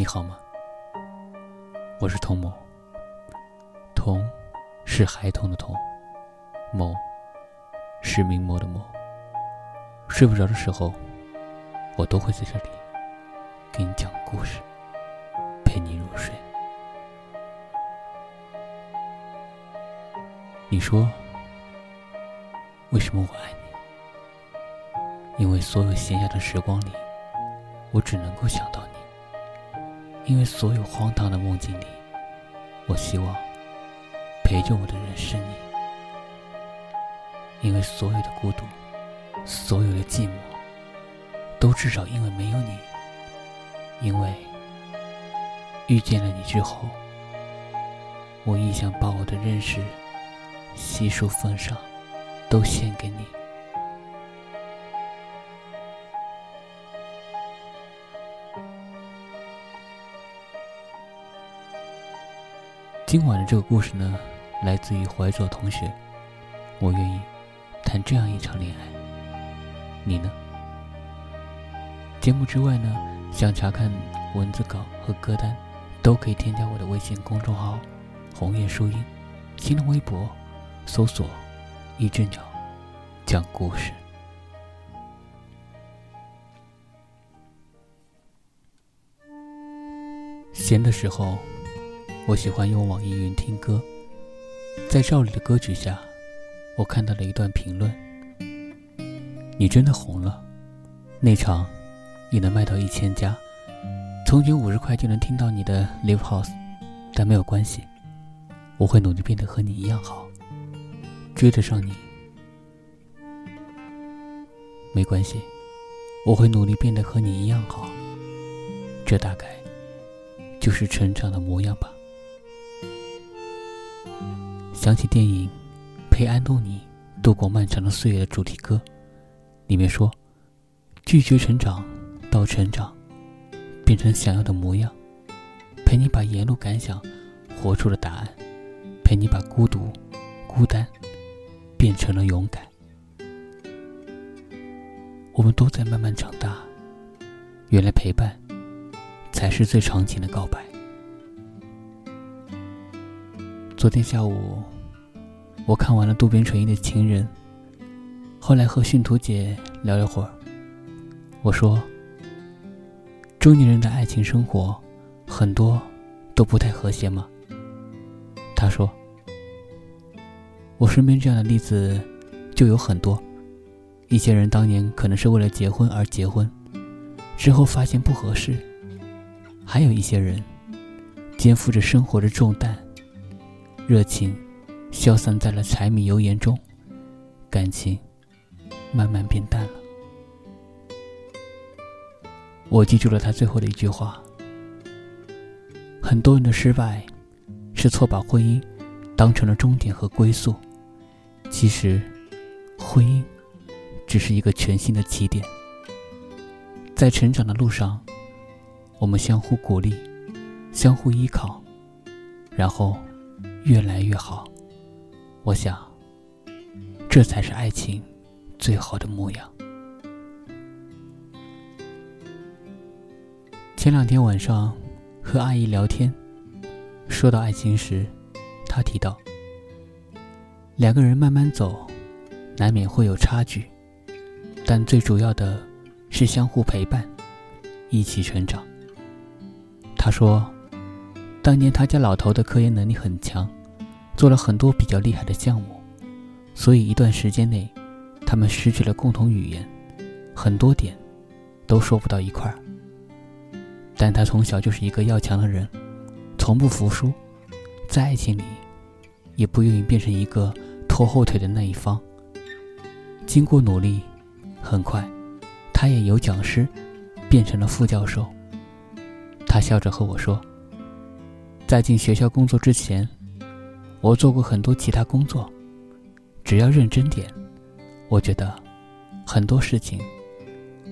你好吗？我是童某。童是孩童的童，某是名模的某。睡不着的时候，我都会在这里给你讲故事，陪你入睡。你说，为什么我爱你？因为所有闲暇的时光里，我只能够想到你。因为所有荒唐的梦境里，我希望陪着我的人是你。因为所有的孤独，所有的寂寞，都至少因为没有你。因为遇见了你之后，我亦想把我的认识悉数奉上，都献给你。今晚的这个故事呢，来自于怀左同学。我愿意谈这样一场恋爱，你呢？节目之外呢，想查看文字稿和歌单，都可以添加我的微信公众号“红叶书音”，新浪微博搜索“一只鸟讲故事”。闲的时候。我喜欢用网易云听歌，在赵丽的歌曲下，我看到了一段评论：“你真的红了，那场也能卖到一千家。从前五十块就能听到你的 Live House，但没有关系，我会努力变得和你一样好，追得上你。没关系，我会努力变得和你一样好。这大概就是成长的模样吧。”想起电影《陪安东尼度过漫长的岁月》的主题歌，里面说：“拒绝成长，到成长，变成想要的模样，陪你把沿路感想活出了答案，陪你把孤独、孤单变成了勇敢。”我们都在慢慢长大，原来陪伴才是最长情的告白。昨天下午，我看完了渡边淳一的《情人》，后来和训图姐聊了会儿。我说：“中年人的爱情生活，很多都不太和谐吗？”他说：“我身边这样的例子就有很多。一些人当年可能是为了结婚而结婚，之后发现不合适；还有一些人肩负着生活的重担。”热情消散在了柴米油盐中，感情慢慢变淡了。我记住了他最后的一句话：很多人的失败，是错把婚姻当成了终点和归宿。其实，婚姻只是一个全新的起点。在成长的路上，我们相互鼓励，相互依靠，然后。越来越好，我想，这才是爱情最好的模样。前两天晚上和阿姨聊天，说到爱情时，她提到，两个人慢慢走，难免会有差距，但最主要的是相互陪伴，一起成长。她说。当年他家老头的科研能力很强，做了很多比较厉害的项目，所以一段时间内，他们失去了共同语言，很多点都说不到一块儿。但他从小就是一个要强的人，从不服输，在爱情里也不愿意变成一个拖后腿的那一方。经过努力，很快，他也由讲师变成了副教授。他笑着和我说。在进学校工作之前，我做过很多其他工作。只要认真点，我觉得很多事情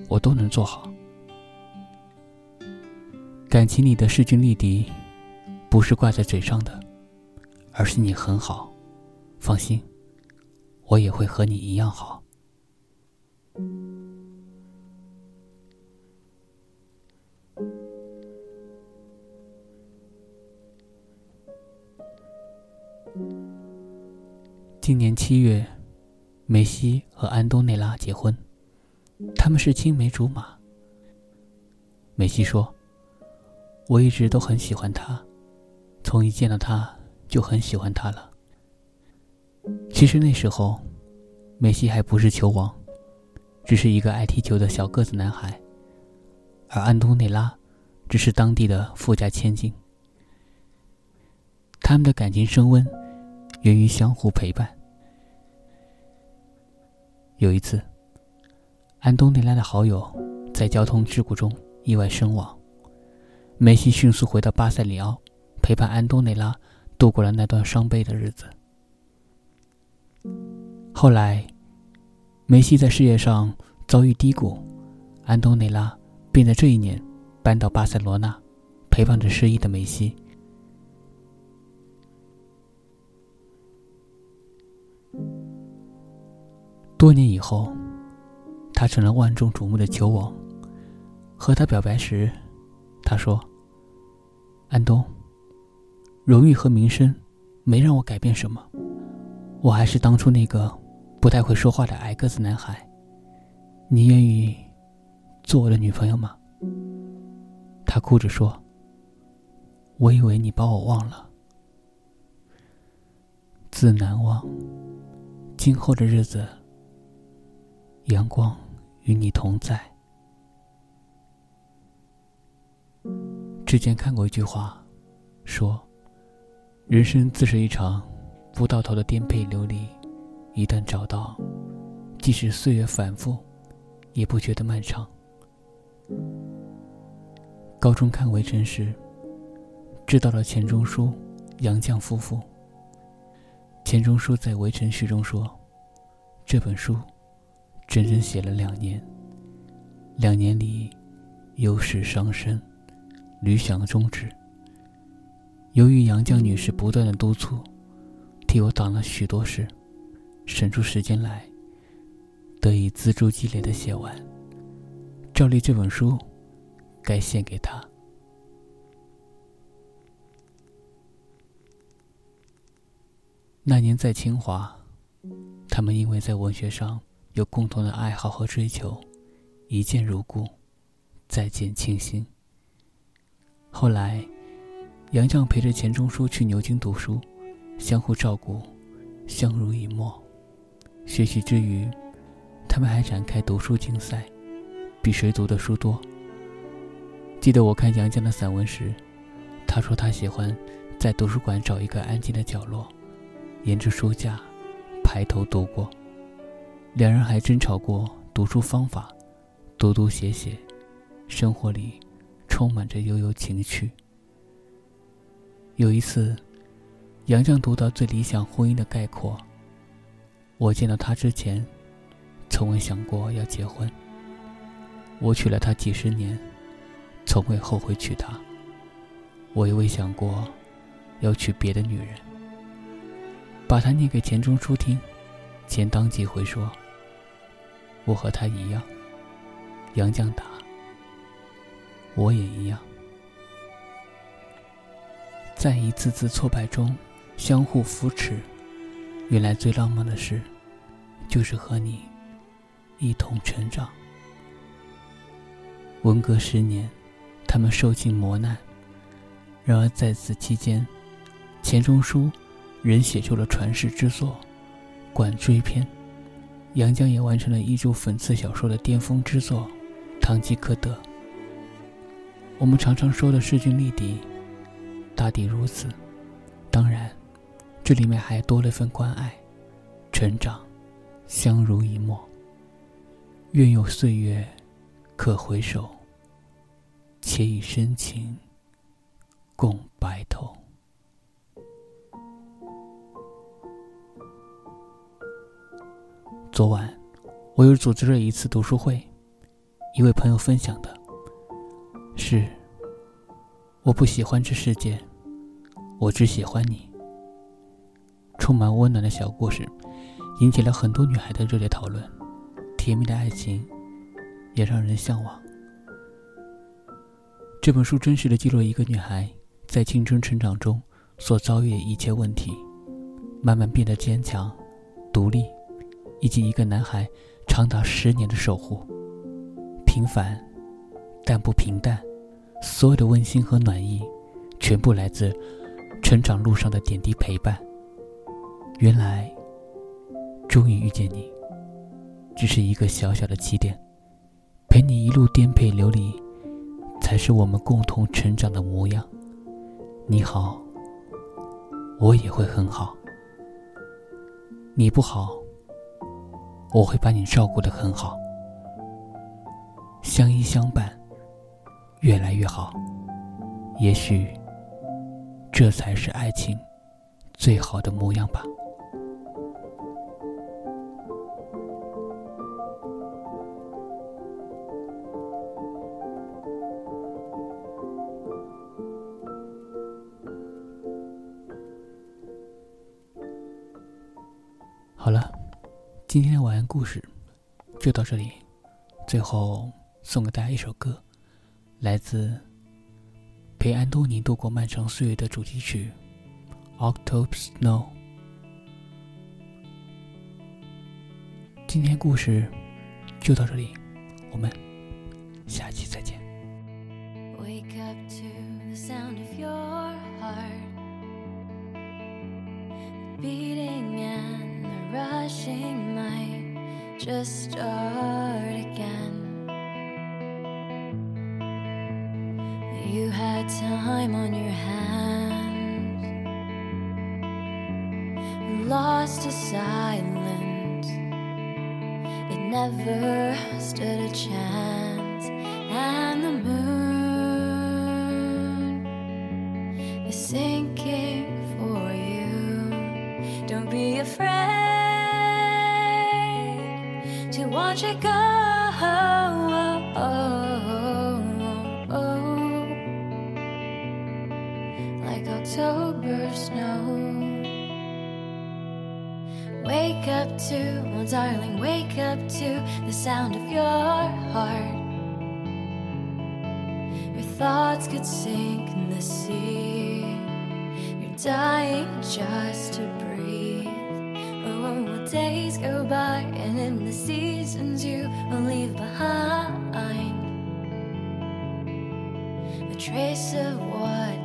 我都能做好。感情里的势均力敌，不是挂在嘴上的，而是你很好，放心，我也会和你一样好。今年七月，梅西和安东内拉结婚，他们是青梅竹马。梅西说：“我一直都很喜欢他，从一见到他就很喜欢他了。”其实那时候，梅西还不是球王，只是一个爱踢球的小个子男孩，而安东内拉只是当地的富家千金。他们的感情升温，源于相互陪伴。有一次，安东内拉的好友在交通事故中意外身亡，梅西迅速回到巴塞里奥，陪伴安东内拉度过了那段伤悲的日子。后来，梅西在事业上遭遇低谷，安东内拉便在这一年搬到巴塞罗那，陪伴着失意的梅西。多年以后，他成了万众瞩目的球王。和他表白时，他说：“安东，荣誉和名声没让我改变什么，我还是当初那个不太会说话的矮个子男孩。你愿意做我的女朋友吗？”他哭着说：“我以为你把我忘了，自难忘，今后的日子。”阳光与你同在。之前看过一句话，说：“人生自是一场不到头的颠沛流离，一旦找到，即使岁月反复，也不觉得漫长。”高中看《围城》时，知道了钱钟书、杨绛夫妇。钱钟书在《围城》序中说：“这本书。”整整写了两年，两年里，忧事伤身，屡想终止。由于杨绛女士不断的督促，替我挡了许多事，省出时间来，得以锱铢积累的写完。照例这本书，该献给她。那年在清华，他们因为在文学上。有共同的爱好和追求，一见如故，再见倾心。后来，杨绛陪着钱钟书去牛津读书，相互照顾，相濡以沫。学习之余，他们还展开读书竞赛，比谁读的书多。记得我看杨绛的散文时，他说他喜欢在图书馆找一个安静的角落，沿着书架排头读过。两人还争吵过读书方法，读读写写，生活里充满着悠悠情趣。有一次，杨绛读到最理想婚姻的概括。我见到他之前，从未想过要结婚。我娶了她几十年，从未后悔娶她。我也未想过要娶别的女人。把她念给钱钟书听。钱当即回说：“我和他一样。”杨绛答：“我也一样。”在一次次挫败中相互扶持，原来最浪漫的事，就是和你一同成长。文革十年，他们受尽磨难，然而在此期间，钱钟书仍写出了传世之作。《管锥篇》，杨绛也完成了一株讽刺小说的巅峰之作《堂吉诃德》。我们常常说的势均力敌，大抵如此。当然，这里面还多了份关爱、成长、相濡以沫。愿有岁月可回首，且以深情共白头。昨晚，我又组织了一次读书会。一位朋友分享的是：“我不喜欢这世界，我只喜欢你。”充满温暖的小故事，引起了很多女孩的热烈讨论。甜蜜的爱情，也让人向往。这本书真实的记录了一个女孩在青春成长中所遭遇的一切问题，慢慢变得坚强独立，以及一个男孩长达十年的守护。平凡，但不平淡。所有的温馨和暖意，全部来自成长路上的点滴陪伴。原来，终于遇见你，只是一个小小的起点。陪你一路颠沛流离，才是我们共同成长的模样。你好，我也会很好。你不好，我会把你照顾的很好。相依相伴，越来越好。也许，这才是爱情最好的模样吧。好了，今天的晚安故事就到这里。最后送给大家一首歌，来自《陪安东尼度过漫长岁月》的主题曲《October Snow》。今天故事就到这里，我们下期再见。Rushing might just start again. You had time on your hands, lost to silence. It never stood a chance, and the moon is sinking for you. Don't be afraid to watch it go. Like October snow. Wake up to, oh darling, wake up to the sound of your heart. Your thoughts could sink in the sea. You're dying just to days go by, and in the seasons you will leave behind a trace of what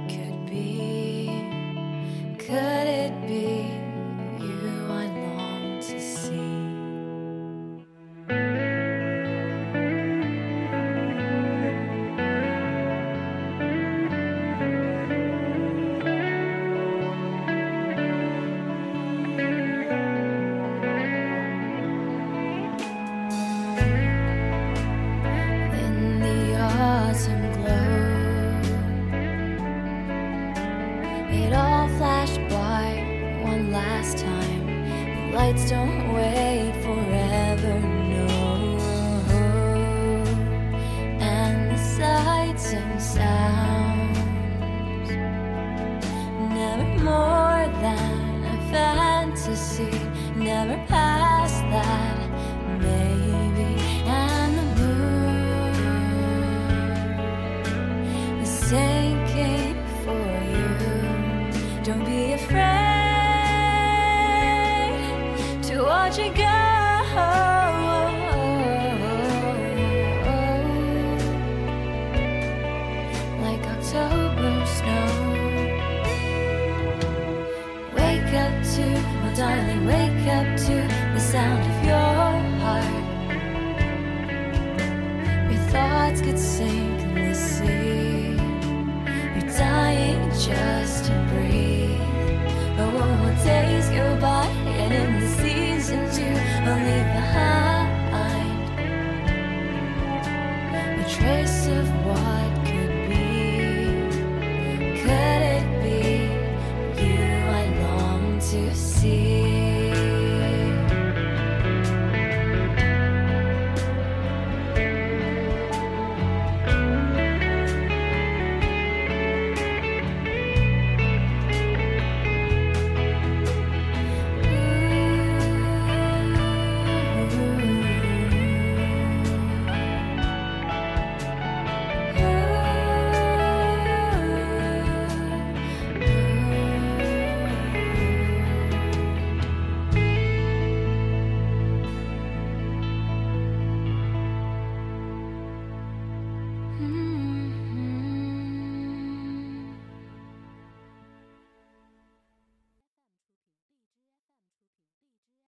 sounds, never more than a fantasy, never past that,